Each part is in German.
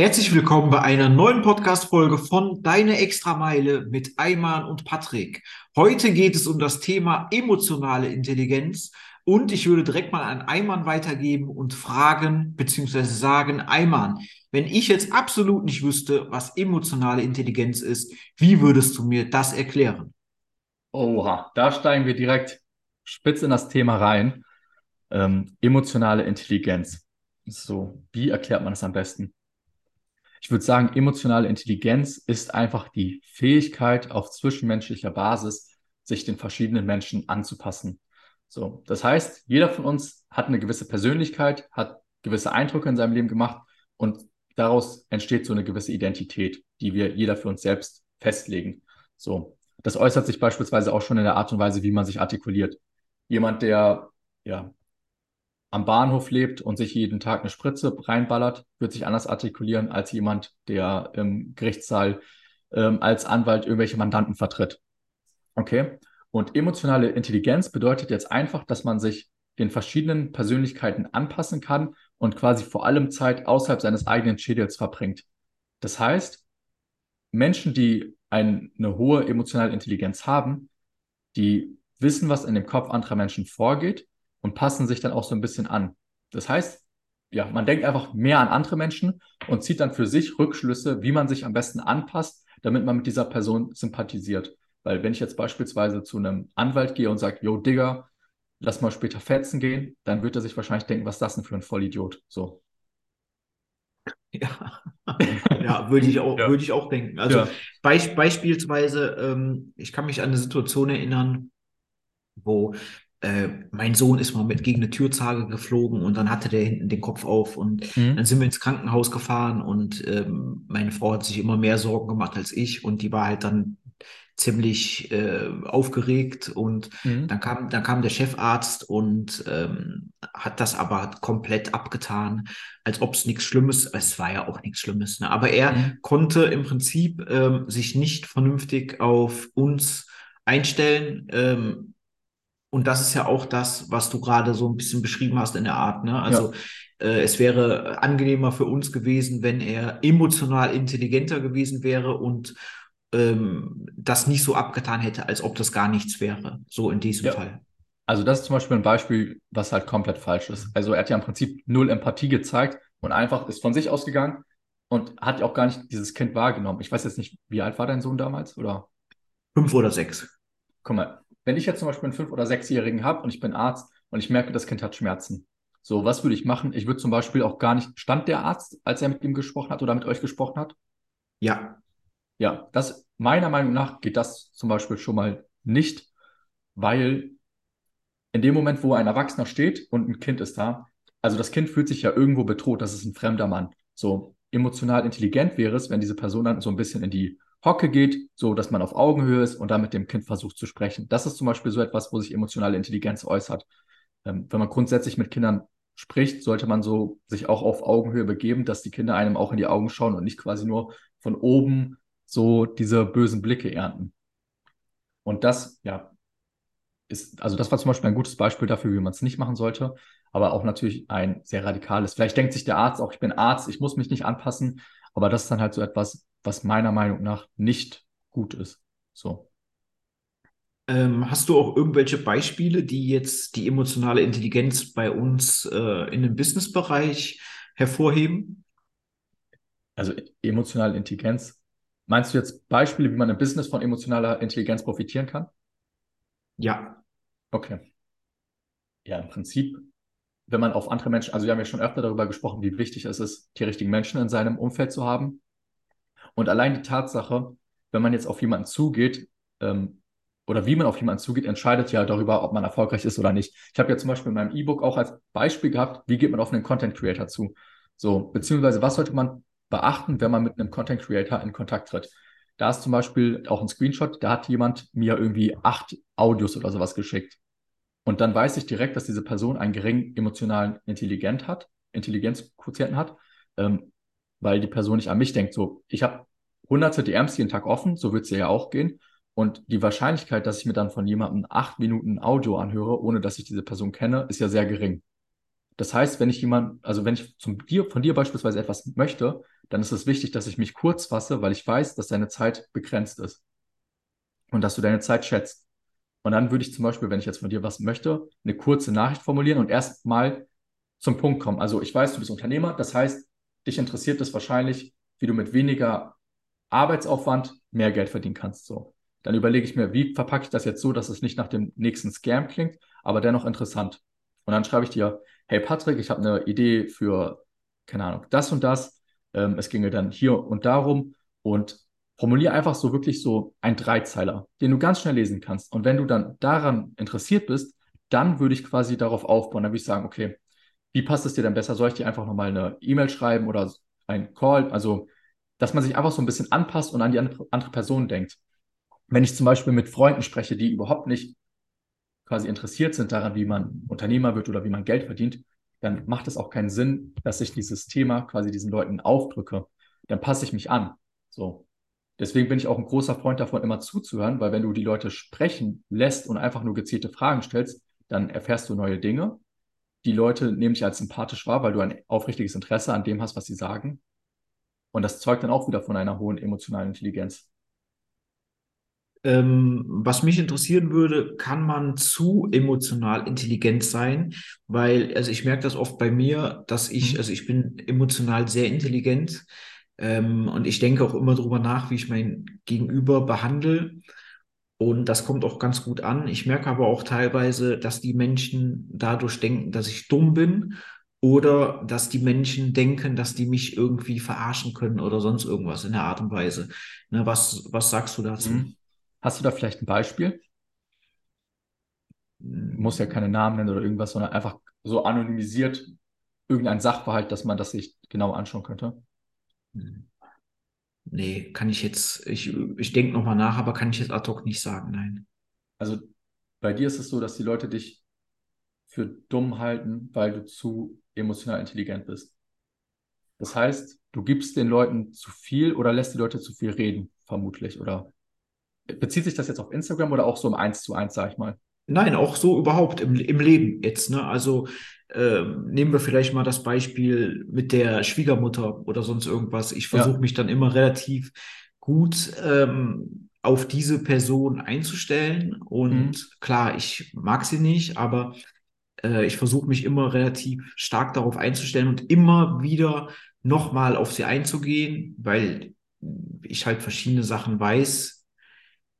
Herzlich willkommen bei einer neuen Podcast-Folge von Deine Extrameile mit Ayman und Patrick. Heute geht es um das Thema emotionale Intelligenz und ich würde direkt mal an Ayman weitergeben und fragen bzw. sagen, Ayman, wenn ich jetzt absolut nicht wüsste, was emotionale Intelligenz ist, wie würdest du mir das erklären? Oha, da steigen wir direkt spitz in das Thema rein. Ähm, emotionale Intelligenz. So, wie erklärt man das am besten? Ich würde sagen, emotionale Intelligenz ist einfach die Fähigkeit, auf zwischenmenschlicher Basis sich den verschiedenen Menschen anzupassen. So, das heißt, jeder von uns hat eine gewisse Persönlichkeit, hat gewisse Eindrücke in seinem Leben gemacht und daraus entsteht so eine gewisse Identität, die wir jeder für uns selbst festlegen. So, das äußert sich beispielsweise auch schon in der Art und Weise, wie man sich artikuliert. Jemand, der ja am Bahnhof lebt und sich jeden Tag eine Spritze reinballert, wird sich anders artikulieren als jemand, der im Gerichtssaal ähm, als Anwalt irgendwelche Mandanten vertritt. Okay? Und emotionale Intelligenz bedeutet jetzt einfach, dass man sich den verschiedenen Persönlichkeiten anpassen kann und quasi vor allem Zeit außerhalb seines eigenen Schädels verbringt. Das heißt, Menschen, die ein, eine hohe emotionale Intelligenz haben, die wissen, was in dem Kopf anderer Menschen vorgeht und passen sich dann auch so ein bisschen an. Das heißt, ja, man denkt einfach mehr an andere Menschen und zieht dann für sich Rückschlüsse, wie man sich am besten anpasst, damit man mit dieser Person sympathisiert. Weil wenn ich jetzt beispielsweise zu einem Anwalt gehe und sage, yo, Digga, lass mal später fetzen gehen, dann wird er sich wahrscheinlich denken, was ist das denn für ein Vollidiot? So. Ja, ja würde ich, auch, ja. Würd ich auch denken. Also ja. Beisp beispielsweise, ähm, ich kann mich an eine Situation erinnern, wo äh, mein Sohn ist mal mit gegen eine Türzage geflogen und dann hatte der hinten den Kopf auf und mhm. dann sind wir ins Krankenhaus gefahren und ähm, meine Frau hat sich immer mehr Sorgen gemacht als ich und die war halt dann ziemlich äh, aufgeregt und mhm. dann kam dann kam der Chefarzt und ähm, hat das aber komplett abgetan, als ob es nichts Schlimmes, es war ja auch nichts Schlimmes, ne? aber er mhm. konnte im Prinzip ähm, sich nicht vernünftig auf uns einstellen. Ähm, und das ist ja auch das, was du gerade so ein bisschen beschrieben hast in der Art. Ne? Also ja. äh, es wäre angenehmer für uns gewesen, wenn er emotional intelligenter gewesen wäre und ähm, das nicht so abgetan hätte, als ob das gar nichts wäre. So in diesem ja. Fall. Also das ist zum Beispiel ein Beispiel, was halt komplett falsch ist. Also er hat ja im Prinzip null Empathie gezeigt und einfach ist von sich ausgegangen und hat ja auch gar nicht dieses Kind wahrgenommen. Ich weiß jetzt nicht, wie alt war dein Sohn damals, oder? Fünf oder sechs. Guck mal, wenn ich jetzt zum Beispiel einen fünf- oder sechsjährigen habe und ich bin Arzt und ich merke, das Kind hat Schmerzen. So, was würde ich machen? Ich würde zum Beispiel auch gar nicht, stand der Arzt, als er mit ihm gesprochen hat oder mit euch gesprochen hat? Ja. Ja, das, meiner Meinung nach geht das zum Beispiel schon mal nicht, weil in dem Moment, wo ein Erwachsener steht und ein Kind ist da, also das Kind fühlt sich ja irgendwo bedroht, das ist ein fremder Mann. So emotional intelligent wäre es, wenn diese Person dann so ein bisschen in die Hocke geht, so dass man auf Augenhöhe ist und dann mit dem Kind versucht zu sprechen. Das ist zum Beispiel so etwas, wo sich emotionale Intelligenz äußert. Ähm, wenn man grundsätzlich mit Kindern spricht, sollte man so sich auch auf Augenhöhe begeben, dass die Kinder einem auch in die Augen schauen und nicht quasi nur von oben so diese bösen Blicke ernten. Und das, ja, ist, also das war zum Beispiel ein gutes Beispiel dafür, wie man es nicht machen sollte, aber auch natürlich ein sehr radikales. Vielleicht denkt sich der Arzt auch, ich bin Arzt, ich muss mich nicht anpassen, aber das ist dann halt so etwas, was meiner Meinung nach nicht gut ist. So. Ähm, hast du auch irgendwelche Beispiele, die jetzt die emotionale Intelligenz bei uns äh, in dem Businessbereich hervorheben? Also emotionale Intelligenz. Meinst du jetzt Beispiele, wie man im Business von emotionaler Intelligenz profitieren kann? Ja. Okay. Ja, im Prinzip, wenn man auf andere Menschen, also wir haben ja schon öfter darüber gesprochen, wie wichtig es ist, die richtigen Menschen in seinem Umfeld zu haben. Und allein die Tatsache, wenn man jetzt auf jemanden zugeht, ähm, oder wie man auf jemanden zugeht, entscheidet ja darüber, ob man erfolgreich ist oder nicht. Ich habe ja zum Beispiel in meinem E-Book auch als Beispiel gehabt, wie geht man auf einen Content Creator zu? So, beziehungsweise was sollte man beachten, wenn man mit einem Content Creator in Kontakt tritt? Da ist zum Beispiel auch ein Screenshot, da hat jemand mir irgendwie acht Audios oder sowas geschickt. Und dann weiß ich direkt, dass diese Person einen geringen emotionalen Intelligenz hat, Intelligenzquotienten hat, ähm, weil die Person nicht an mich denkt. So, ich habe hunderte DMs jeden Tag offen, so wird es ja auch gehen. Und die Wahrscheinlichkeit, dass ich mir dann von jemandem acht Minuten Audio anhöre, ohne dass ich diese Person kenne, ist ja sehr gering. Das heißt, wenn ich jemand, also wenn ich zum dir, von dir beispielsweise etwas möchte, dann ist es wichtig, dass ich mich kurz fasse, weil ich weiß, dass deine Zeit begrenzt ist und dass du deine Zeit schätzt. Und dann würde ich zum Beispiel, wenn ich jetzt von dir was möchte, eine kurze Nachricht formulieren und erstmal zum Punkt kommen. Also ich weiß, du bist Unternehmer, das heißt, dich interessiert es wahrscheinlich, wie du mit weniger Arbeitsaufwand mehr Geld verdienen kannst. So. Dann überlege ich mir, wie verpacke ich das jetzt so, dass es nicht nach dem nächsten Scam klingt, aber dennoch interessant. Und dann schreibe ich dir, hey Patrick, ich habe eine Idee für, keine Ahnung, das und das. Ähm, es ginge dann hier und darum und formuliere einfach so wirklich so ein Dreizeiler, den du ganz schnell lesen kannst. Und wenn du dann daran interessiert bist, dann würde ich quasi darauf aufbauen. Dann würde ich sagen, okay, wie passt es dir denn besser? Soll ich dir einfach nochmal eine E-Mail schreiben oder ein Call? Also, dass man sich einfach so ein bisschen anpasst und an die andere Person denkt. Wenn ich zum Beispiel mit Freunden spreche, die überhaupt nicht quasi interessiert sind daran, wie man Unternehmer wird oder wie man Geld verdient, dann macht es auch keinen Sinn, dass ich dieses Thema quasi diesen Leuten aufdrücke. Dann passe ich mich an. So. Deswegen bin ich auch ein großer Freund davon, immer zuzuhören, weil wenn du die Leute sprechen lässt und einfach nur gezielte Fragen stellst, dann erfährst du neue Dinge die Leute nehmen dich als sympathisch wahr, weil du ein aufrichtiges Interesse an dem hast, was sie sagen. Und das zeugt dann auch wieder von einer hohen emotionalen Intelligenz. Ähm, was mich interessieren würde, kann man zu emotional intelligent sein? Weil, also ich merke das oft bei mir, dass ich, mhm. also ich bin emotional sehr intelligent ähm, und ich denke auch immer darüber nach, wie ich mein Gegenüber behandle. Und das kommt auch ganz gut an. Ich merke aber auch teilweise, dass die Menschen dadurch denken, dass ich dumm bin oder dass die Menschen denken, dass die mich irgendwie verarschen können oder sonst irgendwas in der Art und Weise. Ne, was, was sagst du dazu? Mhm. Hast du da vielleicht ein Beispiel? Du musst ja keine Namen nennen oder irgendwas, sondern einfach so anonymisiert irgendein Sachverhalt, dass man das sich genau anschauen könnte. Mhm. Nee, kann ich jetzt, ich, ich denke nochmal nach, aber kann ich jetzt ad hoc nicht sagen, nein. Also bei dir ist es so, dass die Leute dich für dumm halten, weil du zu emotional intelligent bist. Das heißt, du gibst den Leuten zu viel oder lässt die Leute zu viel reden, vermutlich, oder? Bezieht sich das jetzt auf Instagram oder auch so im Eins zu eins, sag ich mal? Nein, auch so überhaupt im, im Leben jetzt. Ne? Also äh, nehmen wir vielleicht mal das Beispiel mit der Schwiegermutter oder sonst irgendwas. Ich versuche ja. mich dann immer relativ gut ähm, auf diese Person einzustellen. Und mhm. klar, ich mag sie nicht, aber äh, ich versuche mich immer relativ stark darauf einzustellen und immer wieder nochmal auf sie einzugehen, weil ich halt verschiedene Sachen weiß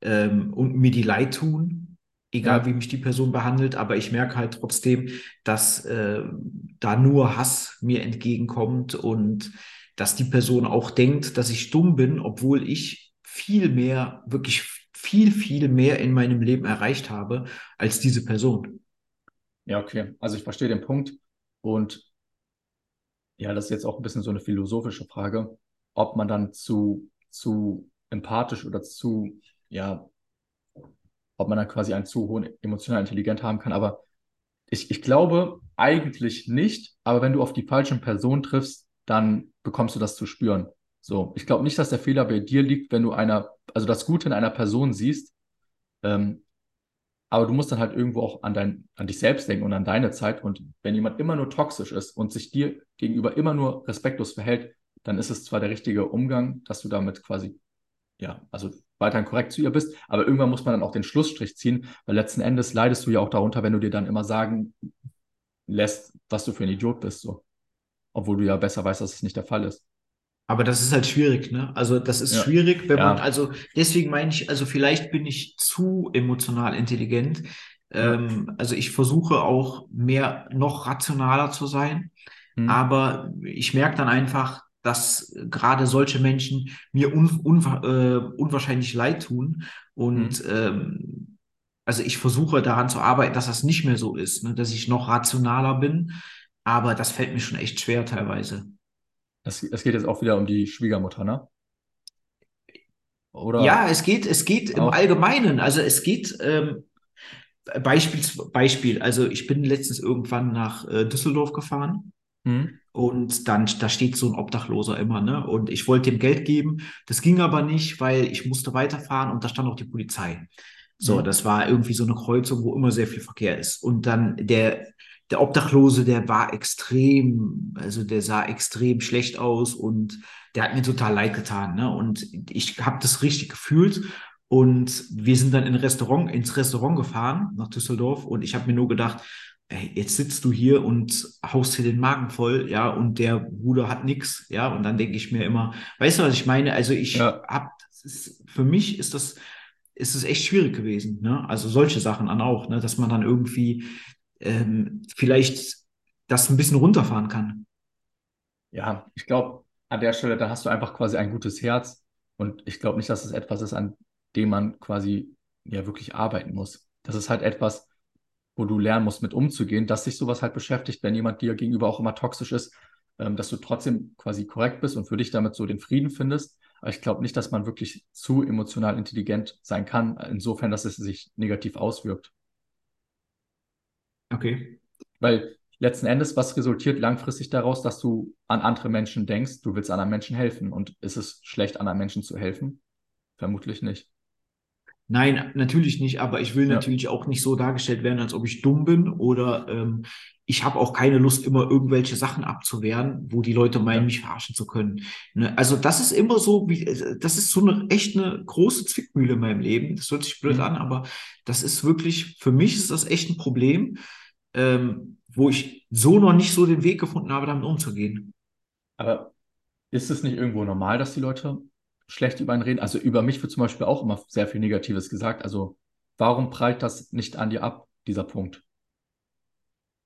ähm, und mir die leid tun egal wie mich die Person behandelt, aber ich merke halt trotzdem, dass äh, da nur Hass mir entgegenkommt und dass die Person auch denkt, dass ich dumm bin, obwohl ich viel mehr, wirklich viel, viel mehr in meinem Leben erreicht habe als diese Person. Ja, okay. Also ich verstehe den Punkt und ja, das ist jetzt auch ein bisschen so eine philosophische Frage, ob man dann zu, zu empathisch oder zu, ja, ob man dann quasi einen zu hohen emotional intelligent haben kann. Aber ich, ich glaube eigentlich nicht. Aber wenn du auf die falschen Personen triffst, dann bekommst du das zu spüren. So, ich glaube nicht, dass der Fehler bei dir liegt, wenn du einer, also das Gute in einer Person siehst. Ähm, aber du musst dann halt irgendwo auch an, dein, an dich selbst denken und an deine Zeit. Und wenn jemand immer nur toxisch ist und sich dir gegenüber immer nur respektlos verhält, dann ist es zwar der richtige Umgang, dass du damit quasi, ja, also weiterhin korrekt zu ihr bist. Aber irgendwann muss man dann auch den Schlussstrich ziehen, weil letzten Endes leidest du ja auch darunter, wenn du dir dann immer sagen lässt, was du für ein Idiot bist, so. Obwohl du ja besser weißt, dass es nicht der Fall ist. Aber das ist halt schwierig, ne? Also das ist ja. schwierig, wenn ja. man, also deswegen meine ich, also vielleicht bin ich zu emotional intelligent. Ähm, also ich versuche auch mehr noch rationaler zu sein. Hm. Aber ich merke dann einfach, dass gerade solche Menschen mir un, un, äh, unwahrscheinlich leid tun. Und mhm. ähm, also ich versuche daran zu arbeiten, dass das nicht mehr so ist, ne? dass ich noch rationaler bin. Aber das fällt mir schon echt schwer teilweise. Es, es geht jetzt auch wieder um die Schwiegermutter, ne? Oder? Ja, es geht, es geht im Allgemeinen. Also es geht, ähm, Beispiel, Beispiel, also ich bin letztens irgendwann nach äh, Düsseldorf gefahren. Mhm. Und dann, da steht so ein Obdachloser immer, ne? Und ich wollte dem Geld geben. Das ging aber nicht, weil ich musste weiterfahren und da stand auch die Polizei. So, mhm. das war irgendwie so eine Kreuzung, wo immer sehr viel Verkehr ist. Und dann der, der Obdachlose, der war extrem, also der sah extrem schlecht aus und der hat mir total leid getan. Ne? Und ich habe das richtig gefühlt. Und wir sind dann in Restaurant, ins Restaurant gefahren nach Düsseldorf und ich habe mir nur gedacht, ey, jetzt sitzt du hier und haust dir den Magen voll, ja, und der Bruder hat nichts, ja, und dann denke ich mir immer, weißt du, was ich meine? Also ich ja. habe, für mich ist das, ist es echt schwierig gewesen, ne? Also solche Sachen dann auch, ne? Dass man dann irgendwie ähm, vielleicht das ein bisschen runterfahren kann. Ja, ich glaube, an der Stelle, da hast du einfach quasi ein gutes Herz. Und ich glaube nicht, dass es etwas ist, an dem man quasi ja wirklich arbeiten muss. Das ist halt etwas, wo du lernen musst, mit umzugehen, dass sich sowas halt beschäftigt, wenn jemand dir gegenüber auch immer toxisch ist, ähm, dass du trotzdem quasi korrekt bist und für dich damit so den Frieden findest. Aber ich glaube nicht, dass man wirklich zu emotional intelligent sein kann, insofern, dass es sich negativ auswirkt. Okay. Weil letzten Endes, was resultiert langfristig daraus, dass du an andere Menschen denkst, du willst anderen Menschen helfen. Und ist es schlecht, anderen Menschen zu helfen? Vermutlich nicht. Nein, natürlich nicht, aber ich will ja. natürlich auch nicht so dargestellt werden, als ob ich dumm bin oder ähm, ich habe auch keine Lust, immer irgendwelche Sachen abzuwehren, wo die Leute meinen, ja. mich verarschen zu können. Ne? Also das ist immer so, wie, das ist so eine echt eine große Zwickmühle in meinem Leben. Das hört sich blöd mhm. an, aber das ist wirklich, für mich ist das echt ein Problem, ähm, wo ich so noch nicht so den Weg gefunden habe, damit umzugehen. Aber ist es nicht irgendwo normal, dass die Leute schlecht über einen reden. Also über mich wird zum Beispiel auch immer sehr viel Negatives gesagt. Also warum prallt das nicht an dir ab, dieser Punkt?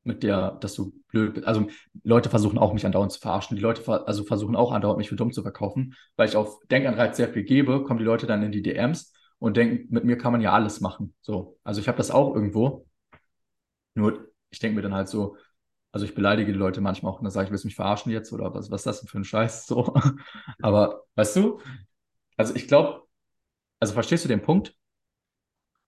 Mit der, dass du blöd bist. Also Leute versuchen auch, mich andauernd zu verarschen. Die Leute ver also versuchen auch andauernd, mich für dumm zu verkaufen. Weil ich auf Denkanreiz sehr viel gebe, kommen die Leute dann in die DMs und denken, mit mir kann man ja alles machen. So. Also ich habe das auch irgendwo. Nur ich denke mir dann halt so, also ich beleidige die Leute manchmal auch und dann sage ich, willst du mich verarschen jetzt oder was, was ist das denn für ein Scheiß? So. Aber weißt du, also ich glaube, also verstehst du den Punkt?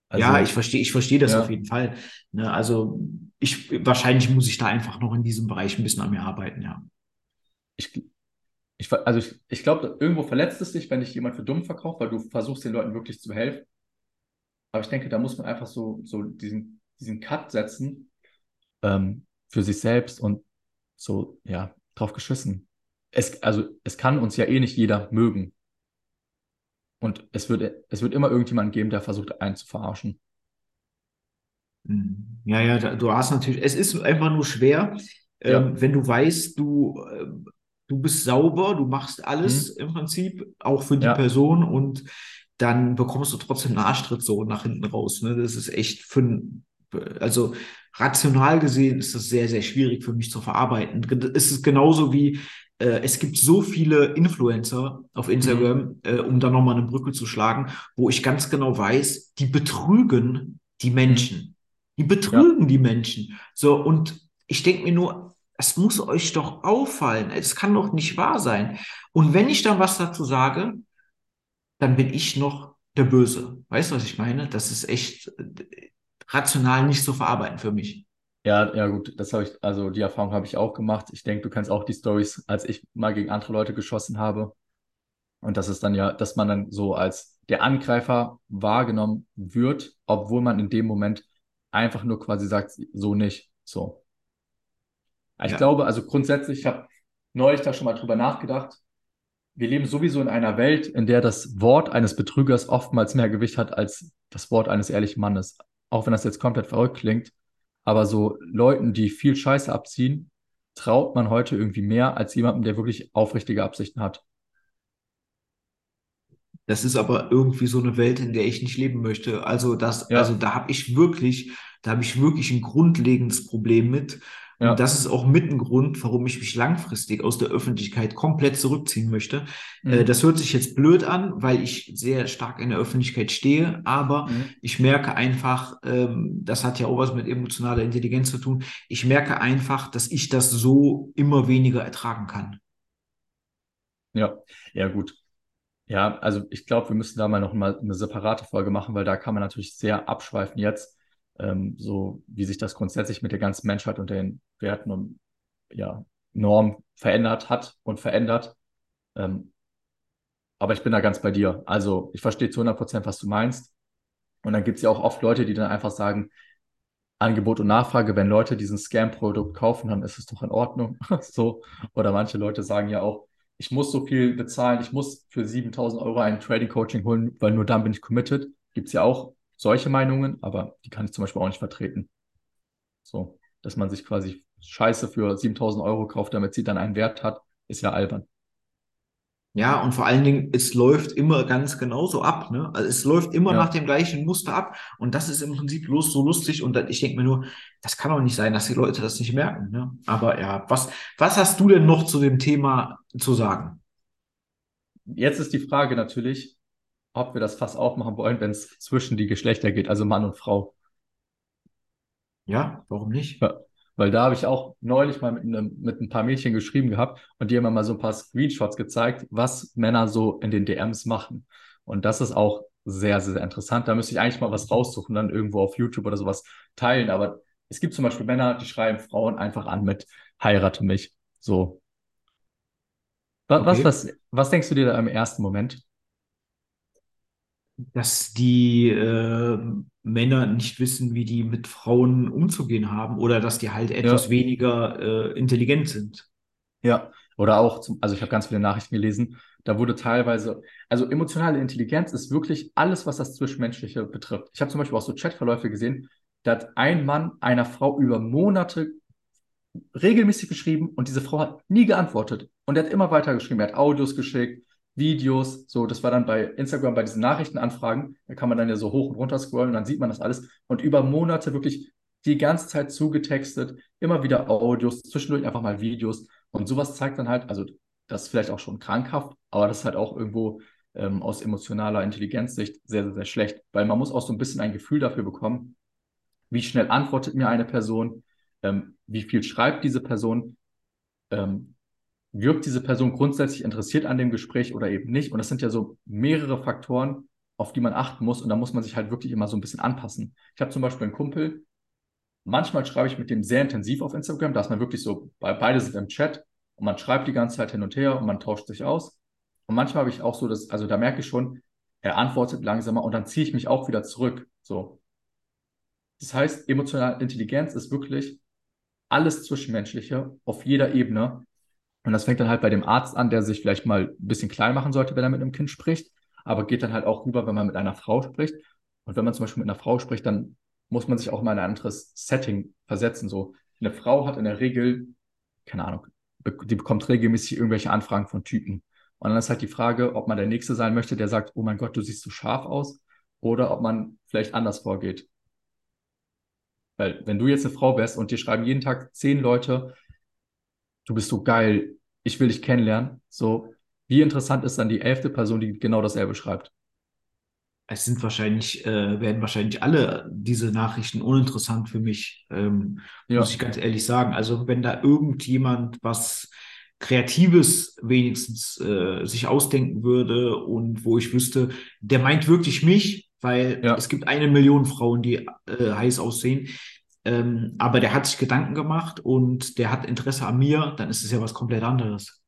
Also, ja, ich verstehe, ich verstehe das ja. auf jeden Fall. Ne, also ich wahrscheinlich muss ich da einfach noch in diesem Bereich ein bisschen an mir arbeiten, ja. Ich, ich, also ich, ich glaube, irgendwo verletzt es dich, wenn dich jemand für dumm verkauft, weil du versuchst den Leuten wirklich zu helfen. Aber ich denke, da muss man einfach so, so diesen, diesen Cut setzen ähm, für sich selbst und so, ja, drauf geschissen. Es, also es kann uns ja eh nicht jeder mögen. Und es wird, es wird immer irgendjemanden geben, der versucht, einen zu verarschen. Hm. Ja, ja, du hast natürlich, es ist einfach nur schwer, ja. ähm, wenn du weißt, du, äh, du bist sauber, du machst alles mhm. im Prinzip, auch für die ja. Person und dann bekommst du trotzdem einen Arschtritt so nach hinten raus. Ne? Das ist echt für, also rational gesehen ist das sehr, sehr schwierig für mich zu verarbeiten. Es ist genauso wie, äh, es gibt so viele Influencer auf Instagram, mhm. äh, um da nochmal eine Brücke zu schlagen, wo ich ganz genau weiß, die betrügen die Menschen. Die betrügen ja. die Menschen. So, und ich denke mir nur, es muss euch doch auffallen. Es kann doch nicht wahr sein. Und wenn ich dann was dazu sage, dann bin ich noch der Böse. Weißt du, was ich meine? Das ist echt äh, rational nicht zu verarbeiten für mich. Ja, ja, gut, das habe ich, also die Erfahrung habe ich auch gemacht. Ich denke, du kennst auch die Stories, als ich mal gegen andere Leute geschossen habe. Und das ist dann ja, dass man dann so als der Angreifer wahrgenommen wird, obwohl man in dem Moment einfach nur quasi sagt, so nicht. So. Ich ja. glaube, also grundsätzlich, ich habe neulich da schon mal drüber nachgedacht. Wir leben sowieso in einer Welt, in der das Wort eines Betrügers oftmals mehr Gewicht hat als das Wort eines ehrlichen Mannes. Auch wenn das jetzt komplett verrückt klingt. Aber so Leuten, die viel Scheiße abziehen, traut man heute irgendwie mehr als jemandem, der wirklich aufrichtige Absichten hat. Das ist aber irgendwie so eine Welt, in der ich nicht leben möchte. Also das, ja. also da habe ich wirklich, da habe ich wirklich ein grundlegendes Problem mit. Ja. Und das ist auch mit ein Grund, warum ich mich langfristig aus der Öffentlichkeit komplett zurückziehen möchte. Mhm. Äh, das hört sich jetzt blöd an, weil ich sehr stark in der Öffentlichkeit stehe, aber mhm. ich merke einfach, ähm, das hat ja auch was mit emotionaler Intelligenz zu tun, ich merke einfach, dass ich das so immer weniger ertragen kann. Ja, ja gut. Ja, also ich glaube, wir müssen da mal noch mal eine separate Folge machen, weil da kann man natürlich sehr abschweifen jetzt ähm, so wie sich das grundsätzlich mit der ganzen Menschheit und den Werten und ja, Normen verändert hat und verändert. Ähm, aber ich bin da ganz bei dir. Also ich verstehe zu 100 Prozent, was du meinst. Und dann gibt es ja auch oft Leute, die dann einfach sagen, Angebot und Nachfrage, wenn Leute diesen Scam-Produkt kaufen, dann ist es doch in Ordnung. so. Oder manche Leute sagen ja auch, ich muss so viel bezahlen, ich muss für 7000 Euro ein Trading-Coaching holen, weil nur dann bin ich committed. Gibt es ja auch solche Meinungen, aber die kann ich zum Beispiel auch nicht vertreten. So, dass man sich quasi Scheiße für 7000 Euro kauft, damit sie dann einen Wert hat, ist ja albern. Ja, und vor allen Dingen, es läuft immer ganz genauso ab. Ne? Also es läuft immer ja. nach dem gleichen Muster ab. Und das ist im Prinzip bloß so lustig. Und ich denke mir nur, das kann doch nicht sein, dass die Leute das nicht merken. Ne? Aber ja, was, was hast du denn noch zu dem Thema zu sagen? Jetzt ist die Frage natürlich, ob wir das Fass aufmachen wollen, wenn es zwischen die Geschlechter geht, also Mann und Frau. Ja, warum nicht? Ja. Weil da habe ich auch neulich mal mit, einem, mit ein paar Mädchen geschrieben gehabt und die haben mir mal so ein paar Screenshots gezeigt, was Männer so in den DMs machen. Und das ist auch sehr, sehr interessant. Da müsste ich eigentlich mal was raussuchen, dann irgendwo auf YouTube oder sowas teilen. Aber es gibt zum Beispiel Männer, die schreiben Frauen einfach an mit heirate mich. So. Was, okay. was, was, was denkst du dir da im ersten Moment? Dass die äh, Männer nicht wissen, wie die mit Frauen umzugehen haben oder dass die halt etwas ja. weniger äh, intelligent sind. Ja, oder auch, zum, also ich habe ganz viele Nachrichten gelesen, da wurde teilweise, also emotionale Intelligenz ist wirklich alles, was das Zwischenmenschliche betrifft. Ich habe zum Beispiel auch so Chatverläufe gesehen, da hat ein Mann einer Frau über Monate regelmäßig geschrieben und diese Frau hat nie geantwortet. Und er hat immer weiter geschrieben, er hat Audios geschickt, Videos, so, das war dann bei Instagram bei diesen Nachrichtenanfragen, da kann man dann ja so hoch und runter scrollen und dann sieht man das alles. Und über Monate wirklich die ganze Zeit zugetextet, immer wieder Audios, zwischendurch einfach mal Videos. Und sowas zeigt dann halt, also das ist vielleicht auch schon krankhaft, aber das ist halt auch irgendwo ähm, aus emotionaler Intelligenzsicht sehr, sehr, sehr schlecht, weil man muss auch so ein bisschen ein Gefühl dafür bekommen, wie schnell antwortet mir eine Person, ähm, wie viel schreibt diese Person, ähm, wirkt diese Person grundsätzlich interessiert an dem Gespräch oder eben nicht. Und das sind ja so mehrere Faktoren, auf die man achten muss. Und da muss man sich halt wirklich immer so ein bisschen anpassen. Ich habe zum Beispiel einen Kumpel, manchmal schreibe ich mit dem sehr intensiv auf Instagram, da ist man wirklich so, beide sind im Chat und man schreibt die ganze Zeit hin und her und man tauscht sich aus. Und manchmal habe ich auch so das, also da merke ich schon, er antwortet langsamer und dann ziehe ich mich auch wieder zurück. So. Das heißt, emotionale Intelligenz ist wirklich alles Zwischenmenschliche auf jeder Ebene. Und das fängt dann halt bei dem Arzt an, der sich vielleicht mal ein bisschen klein machen sollte, wenn er mit einem Kind spricht, aber geht dann halt auch rüber, wenn man mit einer Frau spricht. Und wenn man zum Beispiel mit einer Frau spricht, dann muss man sich auch mal in ein anderes Setting versetzen. So, eine Frau hat in der Regel, keine Ahnung, die bekommt regelmäßig irgendwelche Anfragen von Typen. Und dann ist halt die Frage, ob man der Nächste sein möchte, der sagt, oh mein Gott, du siehst so scharf aus, oder ob man vielleicht anders vorgeht. Weil wenn du jetzt eine Frau wärst und dir schreiben jeden Tag zehn Leute, du bist so geil, ich will dich kennenlernen. So, wie interessant ist dann die elfte Person, die genau dasselbe schreibt? Es sind wahrscheinlich, äh, werden wahrscheinlich alle diese Nachrichten uninteressant für mich, ähm, ja. muss ich ganz ehrlich sagen. Also wenn da irgendjemand was Kreatives wenigstens äh, sich ausdenken würde und wo ich wüsste, der meint wirklich mich, weil ja. es gibt eine Million Frauen, die äh, heiß aussehen. Ähm, aber der hat sich Gedanken gemacht und der hat Interesse an mir, dann ist es ja was komplett anderes.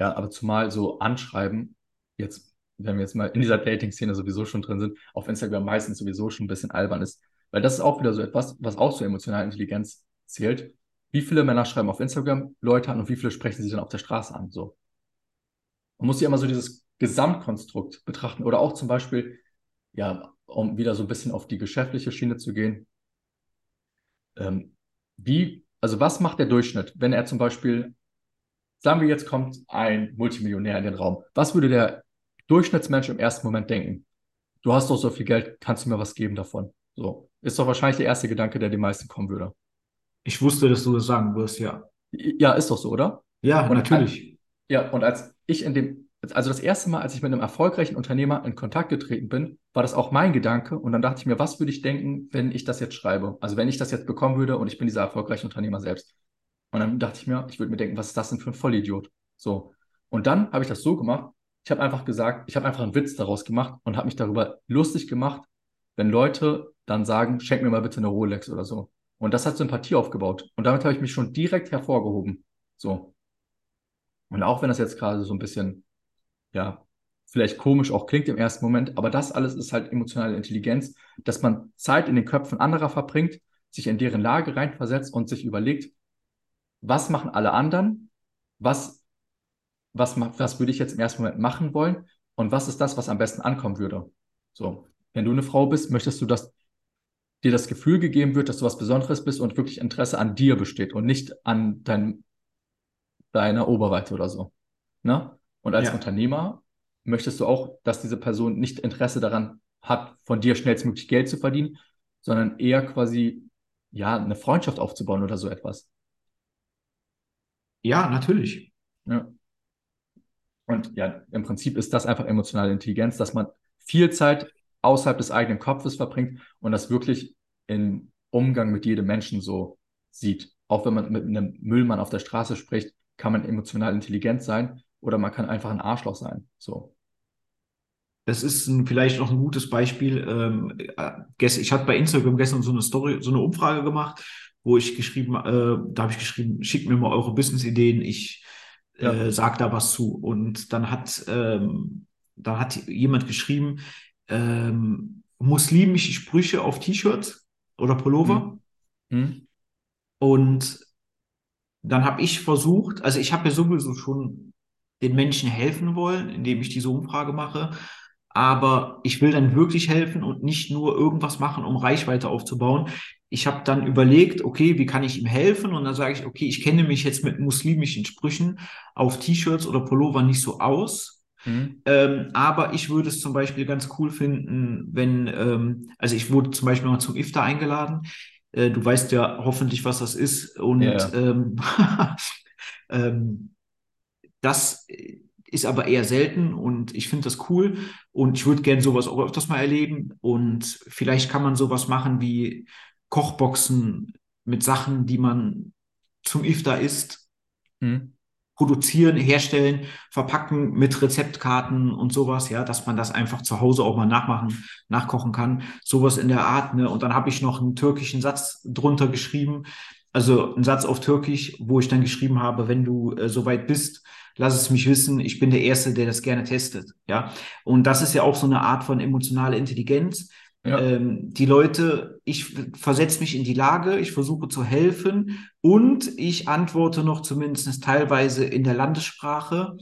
Ja, aber zumal so anschreiben, jetzt, wenn wir jetzt mal in dieser Dating-Szene sowieso schon drin sind, auf Instagram meistens sowieso schon ein bisschen albern ist. Weil das ist auch wieder so etwas, was auch zur emotionalen Intelligenz zählt. Wie viele Männer schreiben auf Instagram Leute an und wie viele sprechen sie dann auf der Straße an? So. Man muss ja immer so dieses Gesamtkonstrukt betrachten. Oder auch zum Beispiel, ja, um wieder so ein bisschen auf die geschäftliche Schiene zu gehen, ähm, wie, also was macht der Durchschnitt, wenn er zum Beispiel, sagen wir jetzt kommt ein Multimillionär in den Raum, was würde der Durchschnittsmensch im ersten Moment denken? Du hast doch so viel Geld, kannst du mir was geben davon? So, ist doch wahrscheinlich der erste Gedanke, der den meisten kommen würde. Ich wusste, dass du das sagen wirst, ja. Ja, ist doch so, oder? Ja, und natürlich. Als, ja, und als ich in dem also das erste Mal, als ich mit einem erfolgreichen Unternehmer in Kontakt getreten bin, war das auch mein Gedanke. Und dann dachte ich mir, was würde ich denken, wenn ich das jetzt schreibe? Also wenn ich das jetzt bekommen würde und ich bin dieser erfolgreiche Unternehmer selbst. Und dann dachte ich mir, ich würde mir denken, was ist das denn für ein Vollidiot? So. Und dann habe ich das so gemacht. Ich habe einfach gesagt, ich habe einfach einen Witz daraus gemacht und habe mich darüber lustig gemacht, wenn Leute dann sagen, schenk mir mal bitte eine Rolex oder so. Und das hat Sympathie aufgebaut. Und damit habe ich mich schon direkt hervorgehoben. So. Und auch wenn das jetzt gerade so ein bisschen ja, vielleicht komisch auch klingt im ersten Moment, aber das alles ist halt emotionale Intelligenz, dass man Zeit in den Köpfen anderer verbringt sich in deren Lage reinversetzt und sich überlegt, was machen alle anderen, was, was, was würde ich jetzt im ersten Moment machen wollen und was ist das, was am besten ankommen würde. So, wenn du eine Frau bist, möchtest du, dass dir das Gefühl gegeben wird, dass du was Besonderes bist und wirklich Interesse an dir besteht und nicht an dein, deiner Oberweite oder so. Ne? Und als ja. Unternehmer möchtest du auch, dass diese Person nicht Interesse daran hat, von dir schnellstmöglich Geld zu verdienen, sondern eher quasi ja eine Freundschaft aufzubauen oder so etwas. Ja, natürlich. Ja. Und ja, im Prinzip ist das einfach emotionale Intelligenz, dass man viel Zeit außerhalb des eigenen Kopfes verbringt und das wirklich im Umgang mit jedem Menschen so sieht. Auch wenn man mit einem Müllmann auf der Straße spricht, kann man emotional intelligent sein oder man kann einfach ein Arschloch sein. So. Das ist ein, vielleicht noch ein gutes Beispiel. Ähm, äh, ich hatte bei Instagram gestern so eine Story, so eine Umfrage gemacht, wo ich geschrieben, äh, da habe ich geschrieben, schickt mir mal eure Business-Ideen, ich ja. äh, sag da was zu. Und dann hat, ähm, da hat jemand geschrieben, ähm, muslimische Sprüche auf T-Shirts oder Pullover. Mhm. Mhm. Und dann habe ich versucht, also ich habe ja sowieso schon den Menschen helfen wollen, indem ich diese Umfrage mache. Aber ich will dann wirklich helfen und nicht nur irgendwas machen, um Reichweite aufzubauen. Ich habe dann überlegt, okay, wie kann ich ihm helfen? Und dann sage ich, okay, ich kenne mich jetzt mit muslimischen Sprüchen auf T-Shirts oder Pullover nicht so aus. Mhm. Ähm, aber ich würde es zum Beispiel ganz cool finden, wenn, ähm, also ich wurde zum Beispiel mal zum IFTA eingeladen. Äh, du weißt ja hoffentlich, was das ist. Und ja. ähm, ähm, das ist aber eher selten und ich finde das cool und ich würde gerne sowas auch öfters mal erleben und vielleicht kann man sowas machen wie Kochboxen mit Sachen, die man zum Iftar isst. Mhm produzieren, herstellen, verpacken mit Rezeptkarten und sowas, ja, dass man das einfach zu Hause auch mal nachmachen, nachkochen kann. Sowas in der Art, ne? Und dann habe ich noch einen türkischen Satz drunter geschrieben, also einen Satz auf Türkisch, wo ich dann geschrieben habe, wenn du äh, soweit bist, lass es mich wissen, ich bin der Erste, der das gerne testet, ja. Und das ist ja auch so eine Art von emotionaler Intelligenz, ja. Ähm, die Leute, ich versetze mich in die Lage, ich versuche zu helfen und ich antworte noch zumindest teilweise in der Landessprache.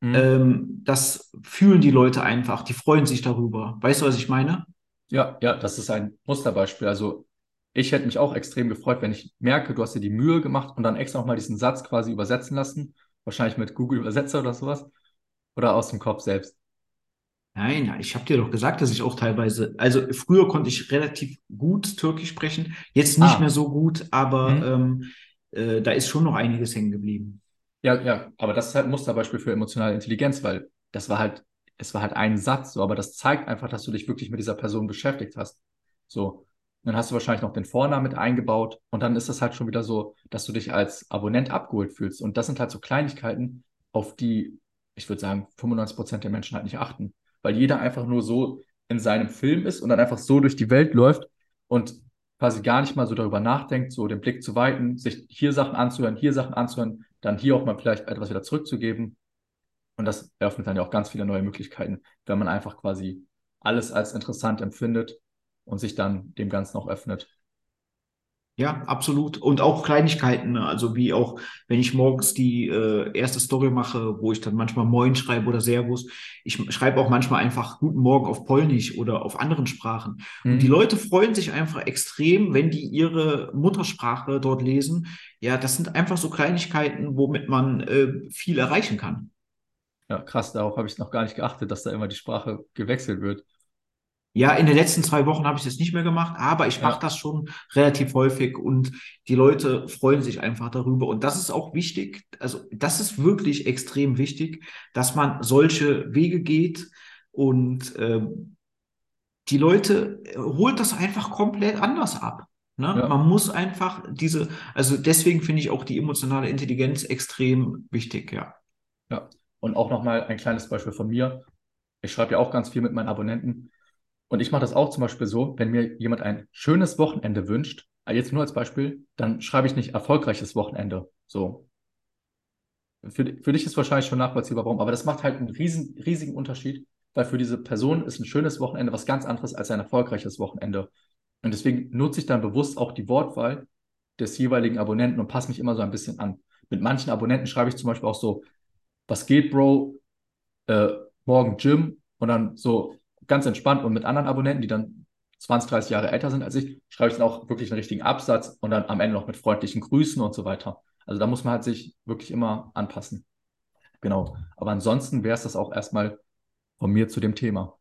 Mhm. Ähm, das fühlen die Leute einfach, die freuen sich darüber. Weißt du, was ich meine? Ja, ja, das ist ein Musterbeispiel. Also ich hätte mich auch extrem gefreut, wenn ich merke, du hast dir die Mühe gemacht und dann extra nochmal diesen Satz quasi übersetzen lassen. Wahrscheinlich mit Google Übersetzer oder sowas. Oder aus dem Kopf selbst. Nein, ich habe dir doch gesagt, dass ich auch teilweise, also früher konnte ich relativ gut Türkisch sprechen, jetzt nicht ah. mehr so gut, aber mhm. ähm, äh, da ist schon noch einiges hängen geblieben. Ja, ja, aber das ist halt ein Musterbeispiel für emotionale Intelligenz, weil das war halt, es war halt ein Satz, so, aber das zeigt einfach, dass du dich wirklich mit dieser Person beschäftigt hast. So, dann hast du wahrscheinlich noch den Vornamen mit eingebaut und dann ist das halt schon wieder so, dass du dich als Abonnent abgeholt fühlst. Und das sind halt so Kleinigkeiten, auf die, ich würde sagen, 95 Prozent der Menschen halt nicht achten weil jeder einfach nur so in seinem Film ist und dann einfach so durch die Welt läuft und quasi gar nicht mal so darüber nachdenkt, so den Blick zu weiten, sich hier Sachen anzuhören, hier Sachen anzuhören, dann hier auch mal vielleicht etwas wieder zurückzugeben. Und das eröffnet dann ja auch ganz viele neue Möglichkeiten, wenn man einfach quasi alles als interessant empfindet und sich dann dem Ganzen auch öffnet. Ja, absolut. Und auch Kleinigkeiten, ne? also wie auch, wenn ich morgens die äh, erste Story mache, wo ich dann manchmal Moin schreibe oder Servus. Ich schreibe auch manchmal einfach Guten Morgen auf Polnisch oder auf anderen Sprachen. Mhm. Und die mhm. Leute freuen sich einfach extrem, wenn die ihre Muttersprache dort lesen. Ja, das sind einfach so Kleinigkeiten, womit man äh, viel erreichen kann. Ja, krass, darauf habe ich noch gar nicht geachtet, dass da immer die Sprache gewechselt wird. Ja, in den letzten zwei Wochen habe ich das nicht mehr gemacht, aber ich mache ja. das schon relativ häufig und die Leute freuen sich einfach darüber. Und das ist auch wichtig, also das ist wirklich extrem wichtig, dass man solche Wege geht und äh, die Leute äh, holt das einfach komplett anders ab. Ne? Ja. Man muss einfach diese, also deswegen finde ich auch die emotionale Intelligenz extrem wichtig, ja. Ja, und auch nochmal ein kleines Beispiel von mir. Ich schreibe ja auch ganz viel mit meinen Abonnenten und ich mache das auch zum Beispiel so, wenn mir jemand ein schönes Wochenende wünscht, äh, jetzt nur als Beispiel, dann schreibe ich nicht erfolgreiches Wochenende. So. Für, für dich ist wahrscheinlich schon nachvollziehbar, warum, aber das macht halt einen riesen, riesigen Unterschied, weil für diese Person ist ein schönes Wochenende was ganz anderes als ein erfolgreiches Wochenende. Und deswegen nutze ich dann bewusst auch die Wortwahl des jeweiligen Abonnenten und passe mich immer so ein bisschen an. Mit manchen Abonnenten schreibe ich zum Beispiel auch so, was geht, Bro? Äh, morgen Gym und dann so ganz entspannt. Und mit anderen Abonnenten, die dann 20, 30 Jahre älter sind als ich, schreibe ich dann auch wirklich einen richtigen Absatz und dann am Ende noch mit freundlichen Grüßen und so weiter. Also da muss man halt sich wirklich immer anpassen. Genau. Aber ansonsten wäre es das auch erstmal von mir zu dem Thema.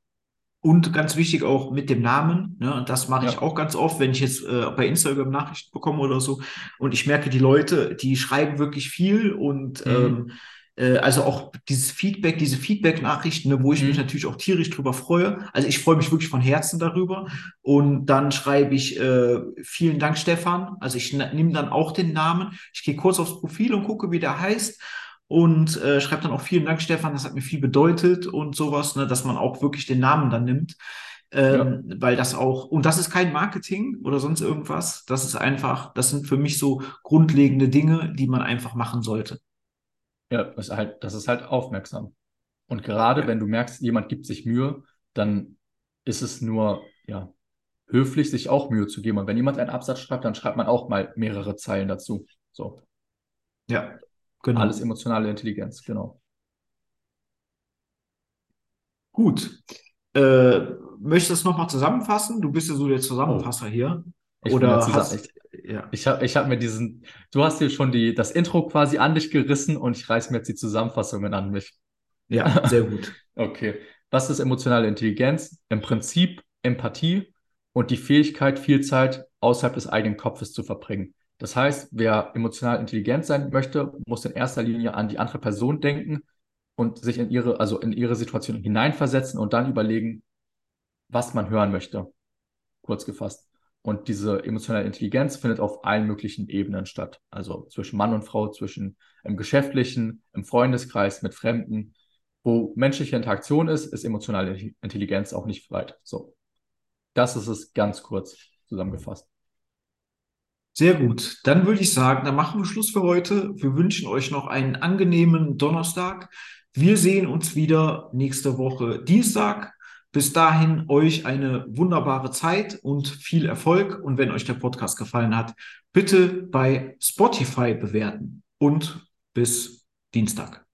Und ganz wichtig auch mit dem Namen. Ne? Und das mache ja. ich auch ganz oft, wenn ich jetzt äh, bei Instagram Nachrichten bekomme oder so. Und ich merke, die Leute, die schreiben wirklich viel und mhm. ähm, äh, also auch dieses Feedback, diese Feedback-Nachrichten, ne, wo ich mhm. mich natürlich auch tierisch drüber freue. Also ich freue mich wirklich von Herzen darüber. Und dann schreibe ich äh, vielen Dank, Stefan. Also ich nehme dann auch den Namen. Ich gehe kurz aufs Profil und gucke, wie der heißt. Und äh, schreibe dann auch vielen Dank, Stefan, das hat mir viel bedeutet und sowas, ne, dass man auch wirklich den Namen dann nimmt. Ähm, ja. Weil das auch, und das ist kein Marketing oder sonst irgendwas. Das ist einfach, das sind für mich so grundlegende Dinge, die man einfach machen sollte. Ja, das ist halt, das ist halt aufmerksam. Und gerade ja. wenn du merkst, jemand gibt sich Mühe, dann ist es nur, ja, höflich, sich auch Mühe zu geben. Und wenn jemand einen Absatz schreibt, dann schreibt man auch mal mehrere Zeilen dazu. So. Ja, genau. Alles emotionale Intelligenz, genau. Gut. Äh, möchtest du das nochmal zusammenfassen? Du bist ja so der Zusammenfasser oh. hier. Ich Oder hast, ja. Ich habe ich hab mir diesen, du hast dir schon die, das Intro quasi an dich gerissen und ich reiß mir jetzt die Zusammenfassungen an mich. Ja, sehr gut. okay. Was ist emotionale Intelligenz? Im Prinzip Empathie und die Fähigkeit, viel Zeit außerhalb des eigenen Kopfes zu verbringen. Das heißt, wer emotional intelligent sein möchte, muss in erster Linie an die andere Person denken und sich in ihre, also in ihre Situation hineinversetzen und dann überlegen, was man hören möchte. Kurz gefasst. Und diese emotionale Intelligenz findet auf allen möglichen Ebenen statt. Also zwischen Mann und Frau, zwischen im Geschäftlichen, im Freundeskreis, mit Fremden. Wo menschliche Interaktion ist, ist emotionale Intelligenz auch nicht weit. So. Das ist es ganz kurz zusammengefasst. Sehr gut. Dann würde ich sagen, dann machen wir Schluss für heute. Wir wünschen euch noch einen angenehmen Donnerstag. Wir sehen uns wieder nächste Woche Dienstag. Bis dahin euch eine wunderbare Zeit und viel Erfolg. Und wenn euch der Podcast gefallen hat, bitte bei Spotify bewerten. Und bis Dienstag.